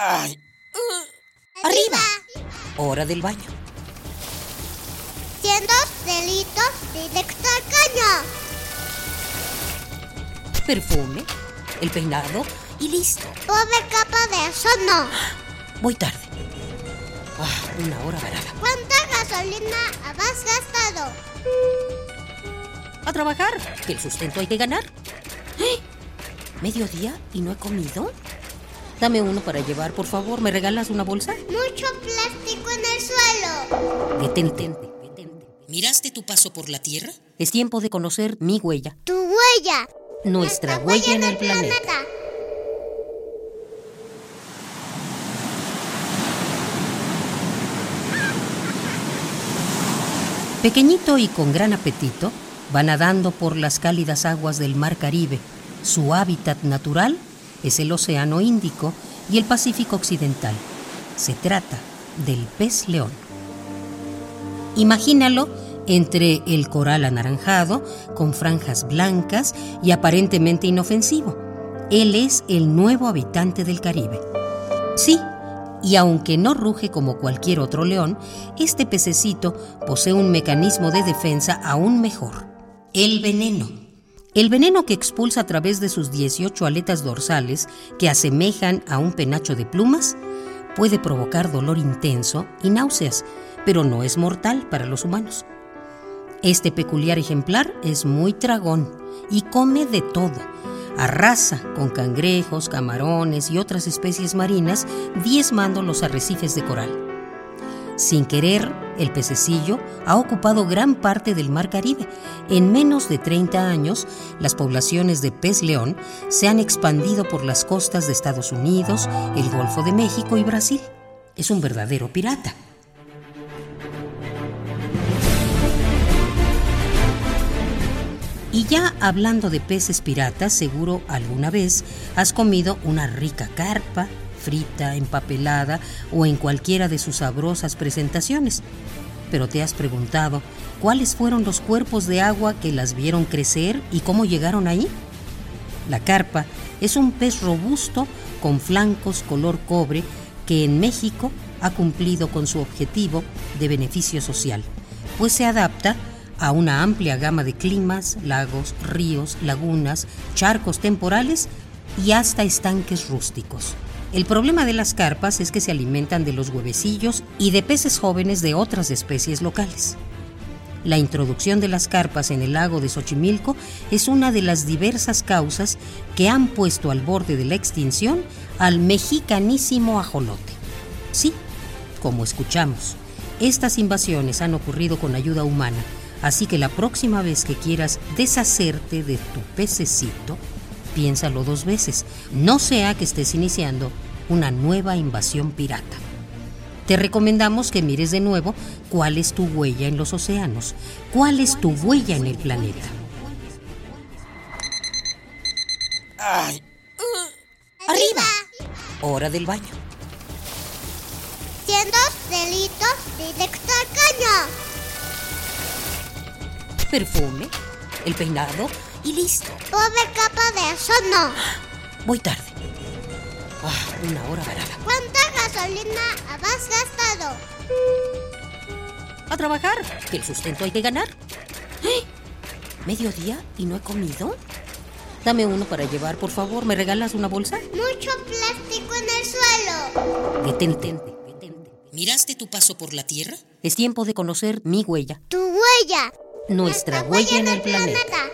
Ay. Arriba. Hora del baño. Siendo delitos directo al caño. Perfume, el peinado y listo. Pobre capa de eso no. Voy tarde. Ah, una hora varada. ¿Cuánta gasolina has gastado? A trabajar, que el sustento hay que ganar. ¡Eh! ¿Mediodía y no he comido? Dame uno para llevar, por favor. ¿Me regalas una bolsa? Mucho plástico en el suelo. Detente, detente. ¿Miraste tu paso por la Tierra? Es tiempo de conocer mi huella. Tu huella. Nuestra huella en el planeta. Pequeñito y con gran apetito, va nadando por las cálidas aguas del Mar Caribe. Su hábitat natural es el Océano Índico y el Pacífico Occidental. Se trata del pez león. Imagínalo entre el coral anaranjado, con franjas blancas y aparentemente inofensivo. Él es el nuevo habitante del Caribe. Sí, y aunque no ruge como cualquier otro león, este pececito posee un mecanismo de defensa aún mejor, el veneno. El veneno que expulsa a través de sus 18 aletas dorsales, que asemejan a un penacho de plumas, puede provocar dolor intenso y náuseas, pero no es mortal para los humanos. Este peculiar ejemplar es muy tragón y come de todo. Arrasa con cangrejos, camarones y otras especies marinas, diezmando los arrecifes de coral. Sin querer, el pececillo ha ocupado gran parte del Mar Caribe. En menos de 30 años, las poblaciones de pez león se han expandido por las costas de Estados Unidos, el Golfo de México y Brasil. Es un verdadero pirata. Y ya hablando de peces piratas, seguro alguna vez has comido una rica carpa, frita, empapelada o en cualquiera de sus sabrosas presentaciones. Pero te has preguntado cuáles fueron los cuerpos de agua que las vieron crecer y cómo llegaron ahí. La carpa es un pez robusto con flancos color cobre que en México ha cumplido con su objetivo de beneficio social, pues se adapta a una amplia gama de climas, lagos, ríos, lagunas, charcos temporales y hasta estanques rústicos. El problema de las carpas es que se alimentan de los huevecillos y de peces jóvenes de otras especies locales. La introducción de las carpas en el lago de Xochimilco es una de las diversas causas que han puesto al borde de la extinción al mexicanísimo ajolote. Sí, como escuchamos, estas invasiones han ocurrido con ayuda humana Así que la próxima vez que quieras deshacerte de tu pececito, piénsalo dos veces, no sea que estés iniciando una nueva invasión pirata. Te recomendamos que mires de nuevo cuál es tu huella en los océanos, cuál es tu huella en el planeta. Ay. Arriba. Hora del baño. Siendo delitos directo al caño. Perfume, el peinado y listo. Pobre de eso no. Voy tarde. Ah, una hora varada. ¿Cuánta gasolina has gastado? A trabajar, que el sustento hay que ganar. ¡Eh! ¿Mediodía y no he comido? Dame uno para llevar, por favor. ¿Me regalas una bolsa? Mucho plástico en el suelo. Detente, detente. ¿Miraste tu paso por la Tierra? Es tiempo de conocer mi huella. Tu huella. Nuestra huella en el planeta.